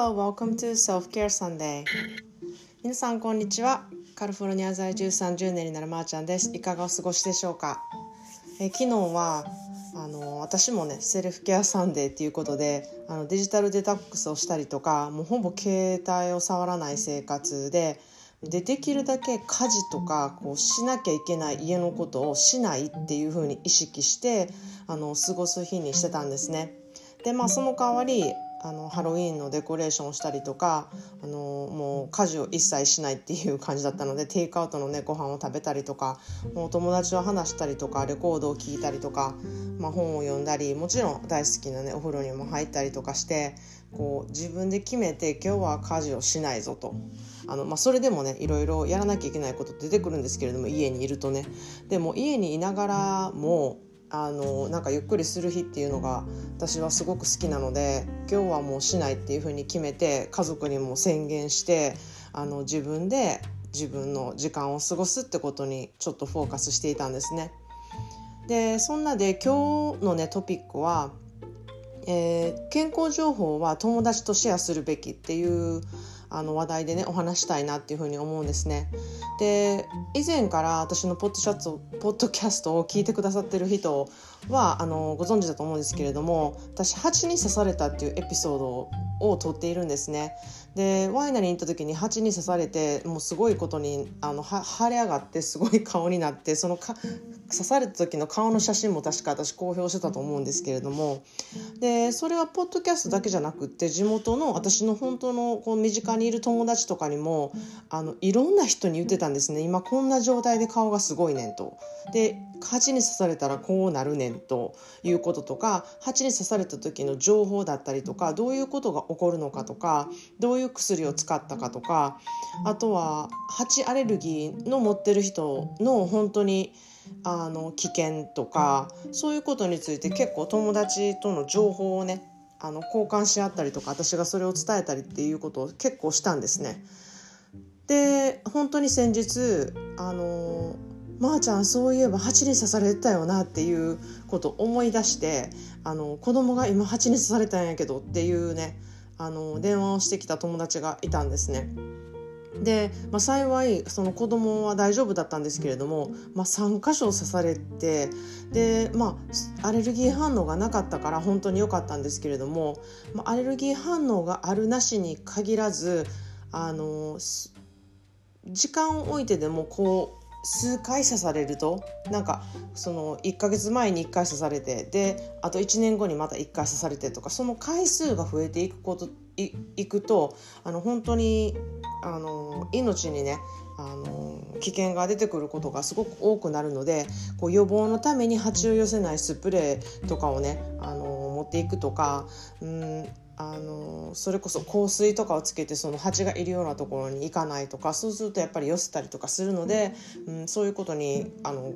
Hello, welcome to Self Care Sunday. 皆さんこんにちは。カリフォルニア在住30年になるまーちゃんです。いかがお過ごしでしょうか？え昨日はあの私もね Self Care Sunday っていうことであのデジタルデトックスをしたりとかもうほぼ携帯を触らない生活ででできるだけ家事とかこうしなきゃいけない家のことをしないっていう風に意識してあの過ごす日にしてたんですね。でまあその代わりあのハロウィンのデコレーションをしたりとかあのもう家事を一切しないっていう感じだったのでテイクアウトのねご飯を食べたりとかもう友達と話したりとかレコードを聴いたりとか、まあ、本を読んだりもちろん大好きなねお風呂にも入ったりとかしてこう自分で決めて今日は家事をしないぞと。あのまあ、それでもねいろいろやらなきゃいけないこと出てくるんですけれども家にいるとねでも家にいながらもあのなんかゆっくりする日っていうのが私はすごく好きなので今日はもうしないっていうふうに決めて家族にも宣言してあの自分で自分の時間を過ごすってことにちょっとフォーカスしていたんですね。でそんなで今日のねトピックは、えー、健康情報は友達とシェアするべきっていうあの話題でねお話したいなっていうふうに思うんですね。で以前から私のポッドシャツポッドキャストを聞いてくださってる人はあのご存知だと思うんですけれども私蜂に刺されたっていうエピソードを撮っているんですね。でワイナリーに行った時に蜂に刺されてもうすごいことにあの腫れ上がってすごい顔になってそのか刺された時の顔の写真も確か私公表してたと思うんですけれどもでそれはポッドキャストだけじゃなくって地元の私の本当のこう身近にいる友達とかにもあのいろんな人に言ってたんですね今こんな状態で顔がすごいねんと。で蜂に刺されたらこうなるねんということとか蜂に刺された時の情報だったりとかどういうことが起こるのかとかどういう薬を使ったかとかあとは蜂アレルギーの持ってる人の本当にあの危険とかそういうことについて結構友達との情報をねあの交換し合ったりとか私がそれを伝えたりっていうことを結構したんですね。で本当に先日あのま、あ、ちゃんそういえば蜂に刺されたよなっていうことを思い出してあの子供が今蜂に刺されたんやけどっていうねあの電話をしてきた友達がいたんですね。で、まあ、幸いその子供は大丈夫だったんですけれども、まあ、3箇所刺されてで、まあ、アレルギー反応がなかったから本当に良かったんですけれども、まあ、アレルギー反応があるなしに限らずあの時間を置いてでもこう数回刺されるとなんかその1ヶ月前に1回刺されてであと1年後にまた1回刺されてとかその回数が増えていくこといいくとあの本当にあの命にねあの危険が出てくることがすごく多くなるのでこう予防のために蜂を寄せないスプレーとかをねあの持っていくとかうんあのそれこそ香水とかをつけてその蜂がいるようなところに行かないとかそうするとやっぱり寄せたりとかするので、うん、そういうことにあの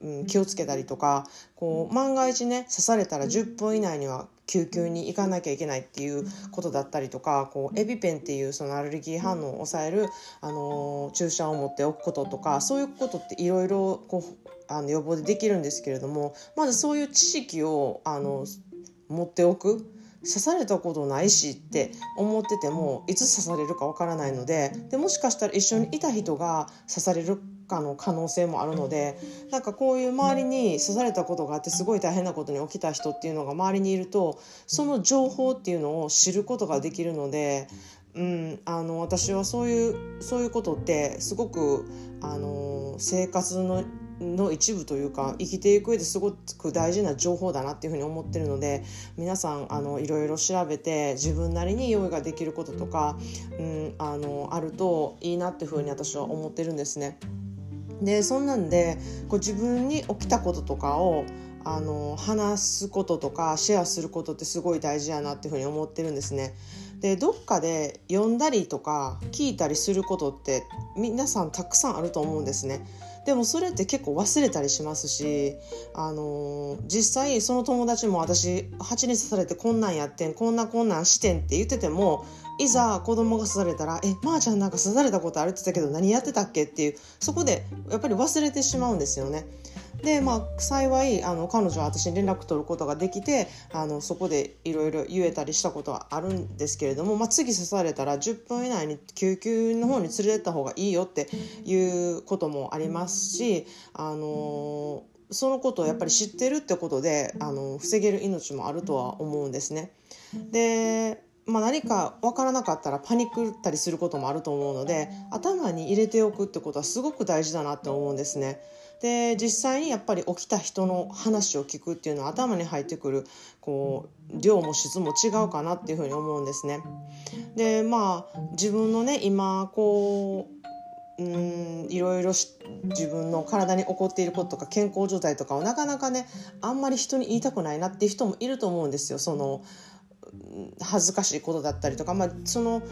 うん、気をつけたりとかこう万が一ね刺されたら10分以内には救急に行かなきゃいけないっていうことだったりとかこうエビペンっていうそのアレルギー反応を抑える、あの注射を持っておくこととかそういうことっていろいろあの予防でできるんですけれどもまずそういう知識をあの持っておく刺されたことないしって思っててもいつ刺されるかわからないのででもしかしたら一緒にいた人が刺されるかの可能性もあるのでなんかこういう周りに刺されたことがあってすごい大変なことに起きた人っていうのが周りにいるとその情報っていうのを知ることができるので、うん、あの私はそういうそういうことってすごくあの生活のの一部というか生きていく上ですごく大事な情報だなっていうふうに思ってるので皆さんあのいろいろ調べて自分なりに用意ができることとか、うん、あのあるといいなっていうふうに私は思ってるんですね。でそんなんでこう自分に起きたこととかをあの話すこととかシェアすることってすごい大事やなっていうふうに思ってるんですね。でどっかで読んだりとか聞いたりすることって皆さんたくさんあると思うんですね。でもそれって結構忘れたりしますし、あのー、実際その友達も私蜂に刺されてこんなんやってんこんなこんなんしてんって言っててもいざ子供が刺されたら「えまー、あ、ちゃんなんか刺されたことあるって言ったけど何やってたっけ?」っていうそこでやっぱり忘れてしまうんですよね。でまあ幸いあの彼女は私に連絡取ることができてあのそこでいろいろ言えたりしたことはあるんですけれども、まあ、次刺されたら10分以内に救急の方に連れてった方がいいよっていうこともありますしあのそのことをやっぱり知ってるってことであの防げる命もあるとは思うんですね。でまあ、何か分からなかったらパニックったりすることもあると思うので頭に入れておくってことはすごく大事だなって思うんですね。で実際にやっぱり起きた人の話を聞くっていうのは頭に入ってくるこう量も質も違うかなっていうふうに思うんですね。でまあ自分のね今こううんいろいろ自分の体に起こっていることとか健康状態とかをなかなかねあんまり人に言いたくないなっていう人もいると思うんですよ。その恥ずかしいことだったりとか、まあ、その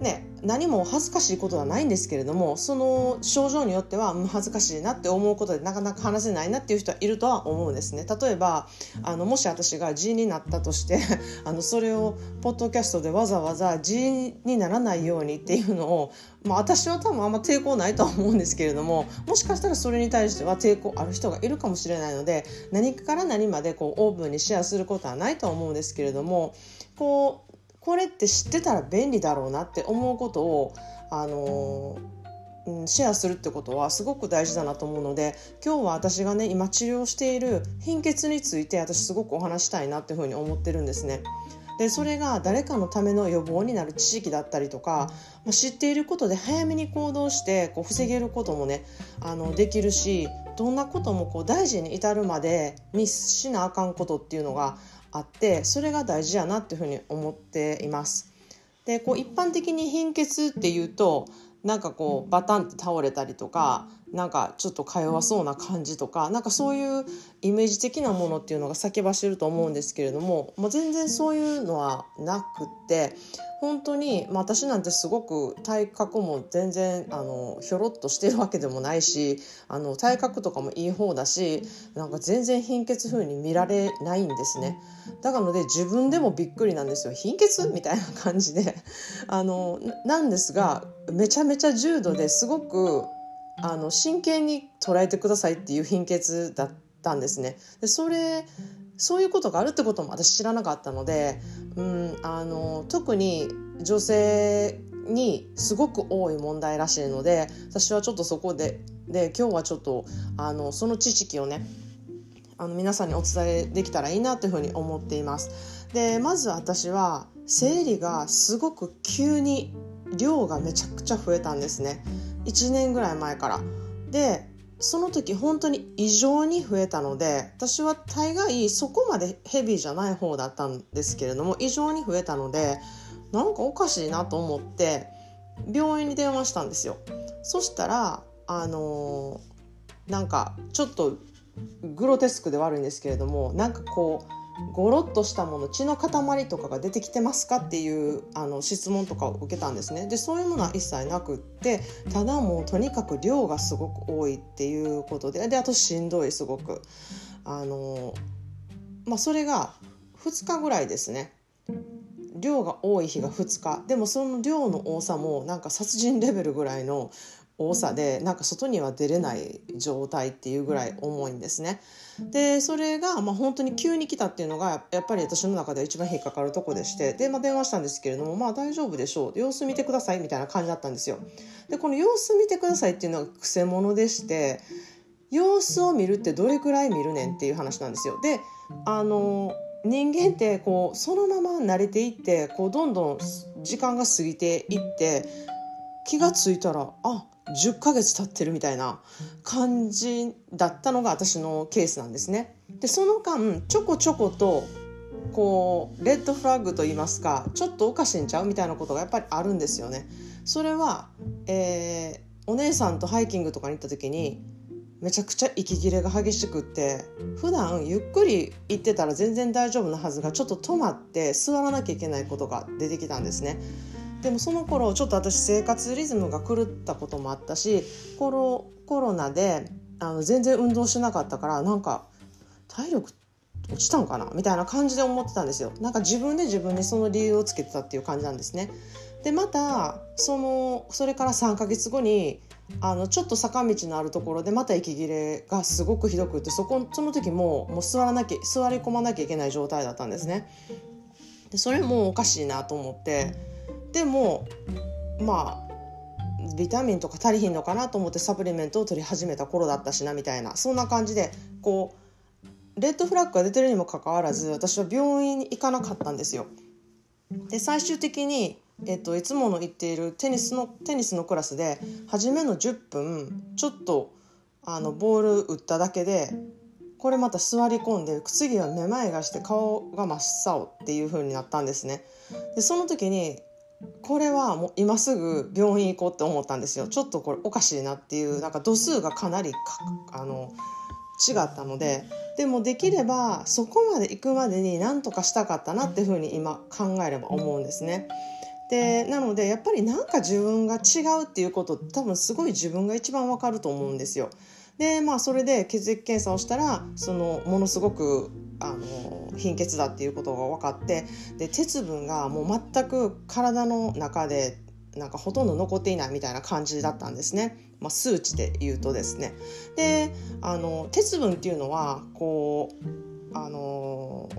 ね、何も恥ずかしいことはないんですけれどもその症状によっては恥ずかしいなって思うことでなかなか話せないなっていう人はいるとは思うんですね。例えばあのもし私が G になったとして あのそれをポッドキャストでわざわざ G にならないようにっていうのを、まあ、私は多分あんま抵抗ないとは思うんですけれどももしかしたらそれに対しては抵抗ある人がいるかもしれないので何から何までこうオープンにシェアすることはないとは思うんですけれどもこうこれって知ってたら便利だろうなって思うことをあのうん、シェアするってことはすごく大事だなと思うので今日は私がね今治療している貧血について私すごくお話したいなっていうふうに思ってるんですね。でそれが誰かのための予防になる知識だったりとか、まあ、知っていることで早めに行動してこう防げることもねあのできるしどんなこともこう大事に至るまでミスしなあかんことっていうのがあってそれが大事やなっていうふうに思っています。でこう一般的に貧血っていうとなんかこうバタンって倒れたりとかなんかちょっとか弱そうな感じとかなんかそういうイメージ的なものっていうのが先走ると思うんですけれども、もう全然そういうのはなくって本当に、まあ、私なんてすごく体格も全然あのひょろっとしてるわけでもないしあの体格とかもいい方だしなんか全然貧血風に見られないんですね。だからので自分でもびっくりなんですよ。貧血みたいな感じで。あのなんですがめちゃめちゃ重度ですごくあの真剣に捉えてくださいっていう貧血だったんですねでそれそういうことがあるってことも私知らなかったので、うん、あの特に女性にすごく多い問題らしいので私はちょっとそこでで今日はちょっとあのその知識をねあの皆さんにお伝えできたらいいなというふうに思っています。でまず私は生理がすごく急に量がめちゃくちゃ増えたんですね1年ぐらい前から。でその時本当に異常に増えたので私は大概そこまでヘビーじゃない方だったんですけれども異常に増えたのでなんかおかしいなと思って病院に電話したんですよそしたらあのー、なんかちょっとグロテスクで悪いんですけれどもなんかこうゴロッとしたもの血の塊とかが出てきてますかっていうあの質問とかを受けたんですね。でそういうものは一切なくってただもうとにかく量がすごく多いっていうことでであとしんどいすごく。あのまあそれが2日ぐらいですね。量が多い日が2日。でもその量の多さもなんか殺人レベルぐらいの多さでなんか外には出れない状態っていうぐらい重いんですね。でそれがまあ本当に急に来たっていうのがやっぱり私の中では一番引っかかるとこでしてで、まあ、電話したんですけれどもまあ大丈夫でしょう様子見てくださいみたいな感じだったんですよ。でこの様子見てくださいっていうのがくせ者でして様子を見るってどれくらい見るねんっていう話なんですよ。であの人間ってこうそのまま慣れていってこうどんどん時間が過ぎていって気が付いたらあ10ヶ月経ってるみたいな感じだったのが私のケースなんですね。でその間ちょこちょことこうレッドフラッグと言いますかちょっとおかしいんちゃうみたいなことがやっぱりあるんですよね。それは、えー、お姉さんとハイキングとかに行った時にめちゃくちゃ息切れが激しくって普段ゆっくり行ってたら全然大丈夫なはずがちょっと止まって座らなきゃいけないことが出てきたんですね。でもその頃ちょっと私生活リズムが狂ったこともあったしコロコロナであの全然運動してなかったからなんか体力落ちたんかな？みたいな感じで思ってたんですよ。なんか自分で自分にその理由をつけてたっていう感じなんですね。でまたそのそれから3ヶ月後にあのちょっと坂道のあるところでまた息切れがすごくひどくってそこその時ももう座らなきゃ座り込まなきゃいけない状態だったんですね。でそれもおかしいなと思ってでもまあビタミンとか足りひんのかなと思ってサプリメントを取り始めた頃だったしなみたいなそんな感じでこうレッドフラッグが出てるにもかかわらず私は病院に行かなかったんですよ。で最終的にえっと、いつもの行っているテニスのテニスのクラスで初めの10分ちょっとあのボール打っただけでこれまた座り込んで次はめまいがして顔が真っ青っていう風になったんですね。でその時にこれはもう今すぐ病院行こうって思ったんですよちょっとこれおかしいなっていうなんか度数がかなりかあの違ったのででもできればそこまで行くまでに何とかしたかったなっていうふうに今考えれば思うんですね。でなのでやっぱりなんか自分が違うっていうこと多分すごい自分が一番わかると思うんですよ。でまあそれで血液検査をしたらそのものすごくあの貧血だっていうことが分かってで鉄分がもう全く体の中でなんかほとんど残っていないみたいな感じだったんですね、まあ、数値で言うとですね。であの鉄分っていうのはこうあの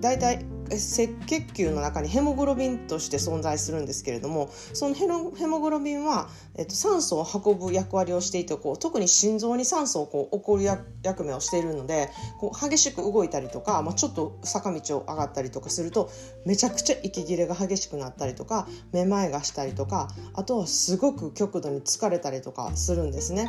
大体赤血球の中にヘモグロビンとして存在するんですけれどもそのヘモグロビンは、えっと、酸素を運ぶ役割をしていてこう特に心臓に酸素をこう送る役目をしているのでこう激しく動いたりとか、まあ、ちょっと坂道を上がったりとかするとめちゃくちゃ息切れが激しくなったりとかめまいがしたりとかあとはすごく極度に疲れたりとかするんですね。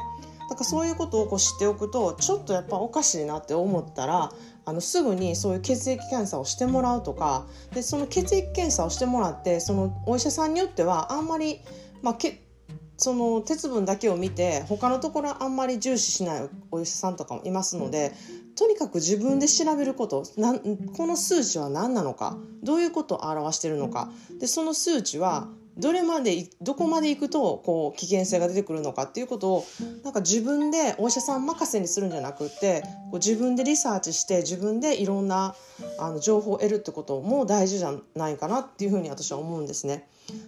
だからそういうことをこう知っておくとちょっとやっぱおかしいなって思ったらあのすぐにそういう血液検査をしてもらうとかでその血液検査をしてもらってそのお医者さんによってはあんまり、まあ、けその鉄分だけを見て他のところあんまり重視しないお医者さんとかもいますのでとにかく自分で調べることなこの数値は何なのかどういうことを表しているのかでその数値はどれまでどこまで行くとこう危険性が出てくるのかっていうことをなんか自分でお医者さん任せにするんじゃなくってこう自分でリサーチして自分でいろんなあの情報を得るってことも大事じゃないかなっていうふうに私は思うんですね。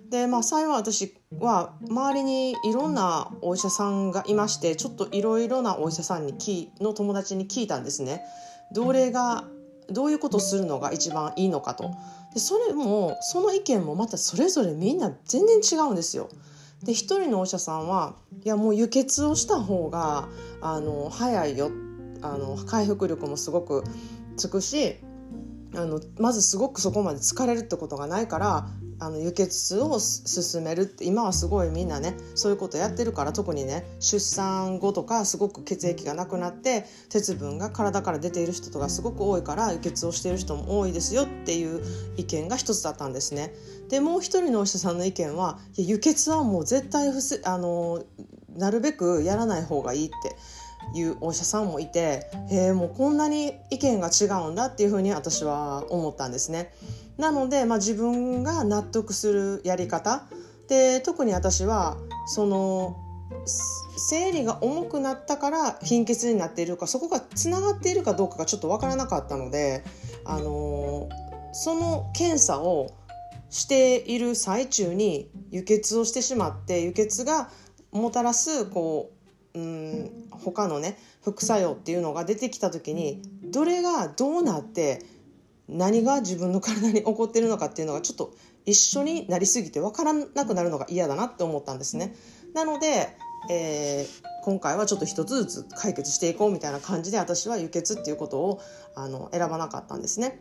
でまあ幸い私は周りにいろんなお医者さんがいましてちょっといろいろなお医者さんにきの友達に聞いたんですね。どれがどういうことをするのが一番いいのかと。でそれもその意見もまたそれぞれみんな全然違うんですよ。で一人のお医者さんはいやもう輸血をした方があの早いよあの回復力もすごくつくしあのまずすごくそこまで疲れるってことがないからあの輸血を進めるって今はすごいみんなねそういうことやってるから特にね出産後とかすごく血液がなくなって鉄分が体から出ている人とかすごく多いから輸血をしている人も多いですよっていう意見が一つだったんですね。でもう一人のお医者さんの意見は輸血はもう絶対あのなるべくやらない方がいいって。いうお医者さんもいてへえもうこんなに意見が違うんだっていうふうに私は思ったんですね。なので、まあ、自分が納得するやり方で特に私はその生理が重くなったから貧血になっているかそこがつながっているかどうかがちょっと分からなかったので、あのその検査をしている最中に輸血をしてしまって輸血がもたらすこううん他のね副作用っていうのが出てきた時にどれがどうなって何が自分の体に起こってるのかっていうのがちょっと一緒になりすぎて分からなくなるのが嫌だなって思ったんですね。なので、えー、今回はちょっと一つずつ解決していこうみたいな感じで私は輸血っていうことをあの選ばなかったんですね。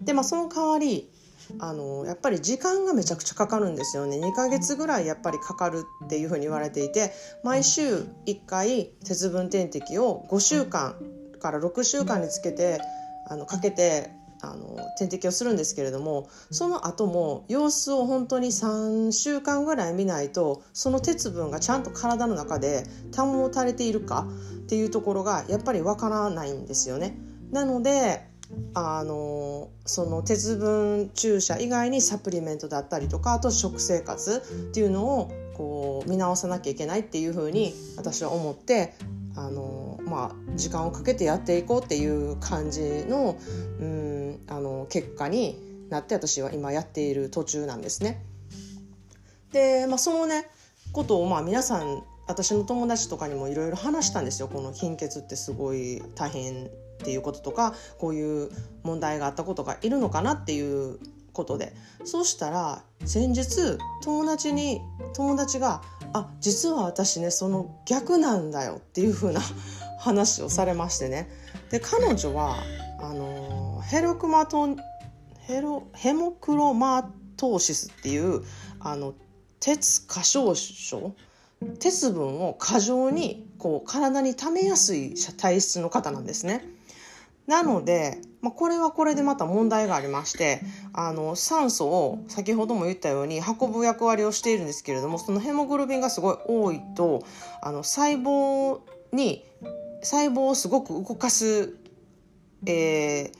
でまあその代わりあのやっぱり時間がめちゃくちゃかかるんですよね2ヶ月ぐらいやっぱりかかるっていうふうに言われていて毎週1回鉄分点滴を5週間から6週間につけてあのかけてあの点滴をするんですけれどもその後も様子を本当に3週間ぐらい見ないとその鉄分がちゃんと体の中で保たれているかっていうところがやっぱりわからないんですよね。なのであのその鉄分注射以外にサプリメントだったりとかあと食生活っていうのをこう見直さなきゃいけないっていうふうに私は思ってあの、まあ、時間をかけてやっていこうっていう感じのうんあの結果になって私は今やっている途中なんですね。で、まあ、そのねことをまあ皆さん私の友達とかにもいろいろ話したんですよこの貧血ってすごい大変っていうこととかこういう問題があったことがいるのかなっていうことでそうしたら先日友達に友達が「あ実は私ねその逆なんだよ」っていう風な 話をされましてねで彼女はあのヘロクマトヘロヘモクロマトーシスっていうあの鉄過小症鉄分を過剰にこう体に溜めやすい体質の方なんですね。なので、まあ、これはこれでまた問題がありましてあの酸素を先ほども言ったように運ぶ役割をしているんですけれどもそのヘモグロビンがすごい多いとあの細胞に細胞をすごく動かす、えー、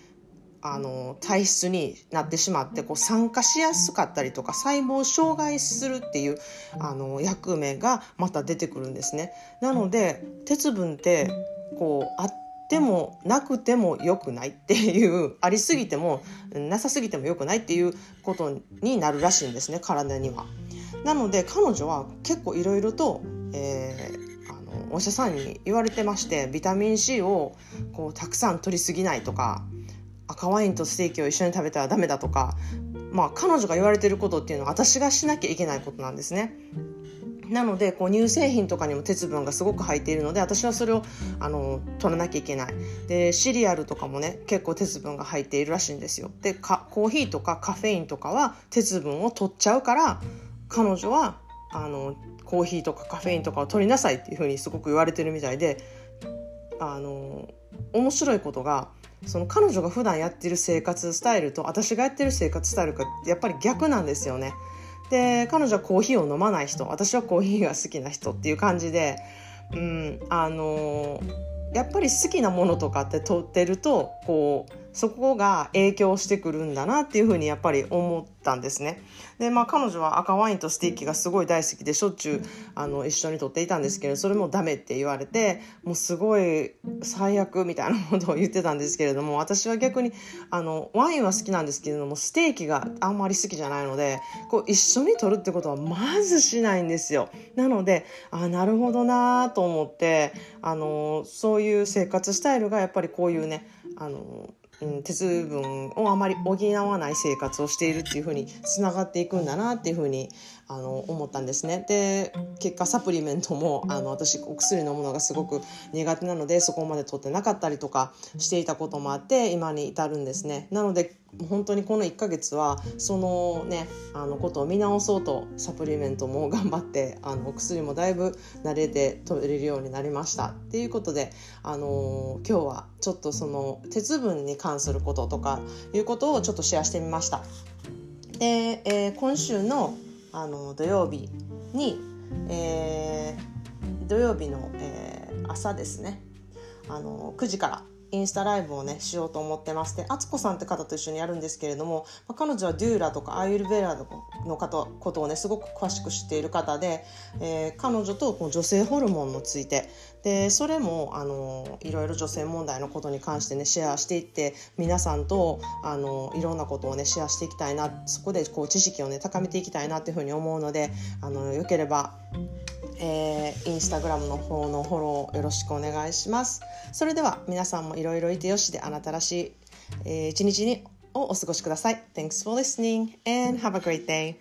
あの体質になってしまってこう酸化しやすかったりとか細胞を障害するっていうあの役目がまた出てくるんですね。なので鉄分ってこうてもなくても良くないっていうありすぎてもなさすぎても良くないっていうことになるらしいんですね体には。なので彼女は結構いろいろと、えー、あのお医者さんに言われてましてビタミン C をこうたくさん取りすぎないとか赤ワインとステーキを一緒に食べたらダメだとかまあ彼女が言われてることっていうのは私がしなきゃいけないことなんですね。なのでこう乳製品とかにも鉄分がすごく入っているので私はそれをあの取らなきゃいけないでシリアルとかもね結構鉄分が入っているらしいんですよでコーヒーとかカフェインとかは鉄分を取っちゃうから彼女はあのコーヒーとかカフェインとかを取りなさいっていうふうにすごく言われてるみたいであの面白いことがその彼女が普段やってる生活スタイルと私がやってる生活スタイルがやっぱり逆なんですよね。で彼女はコーヒーを飲まない人私はコーヒーが好きな人っていう感じで、うん、あのやっぱり好きなものとかって取ってるとこうそこが影響してくるんだなっていうふうにやっぱり思ったんですね。でまあ彼女は赤ワインとステーキがすごい大好きでしょっちゅうあの一緒に撮っていたんですけどそれもダメって言われてもうすごい最悪みたいなことを言ってたんですけれども私は逆にあのワインは好きなんですけれどもステーキがあんまり好きじゃないのでこう一緒に撮るってことはまずしないんですよ。なのであなるほどなと思ってあのそういう生活スタイルがやっぱりこういうねあのうん、鉄分をあまり補わない生活をしているっていうふうにつながっていくんだなっていうふうにあの思ったんですね。で結果サプリメントもあの私お薬飲むのがすごく苦手なのでそこまで取ってなかったりとかしていたこともあって今に至るんですね。なので本当にこの1ヶ月はそのねあのことを見直そうとサプリメントも頑張ってあのお薬もだいぶ慣れて取れるようになりましたっていうことで、あの今日はちょっとその鉄分に関することとかいうことをちょっとシェアしてみました。で、えー、今週のあの土曜日に、えー、土曜日の、えー、朝ですね。あの9時からインスタライブをねしようと思ってまして敦子さんって方と一緒にやるんですけれども、まあ、彼女はデューラとかアイルベラとかの方ことをねすごく詳しく知っている方で、えー、彼女とこの女性ホルモンについてでそれもあのいろいろ女性問題のことに関してねシェアしていって皆さんとあのいろんなことをねシェアしていきたいなそこでこう知識をね高めていきたいなっていうふうに思うのであのよければえー、インスタグラムの方のフォローよろしくお願いします。それでは皆さんもいろいろいてよしであなたらしい、えー、一日にをお過ごしください。Thanks for listening and have a great day.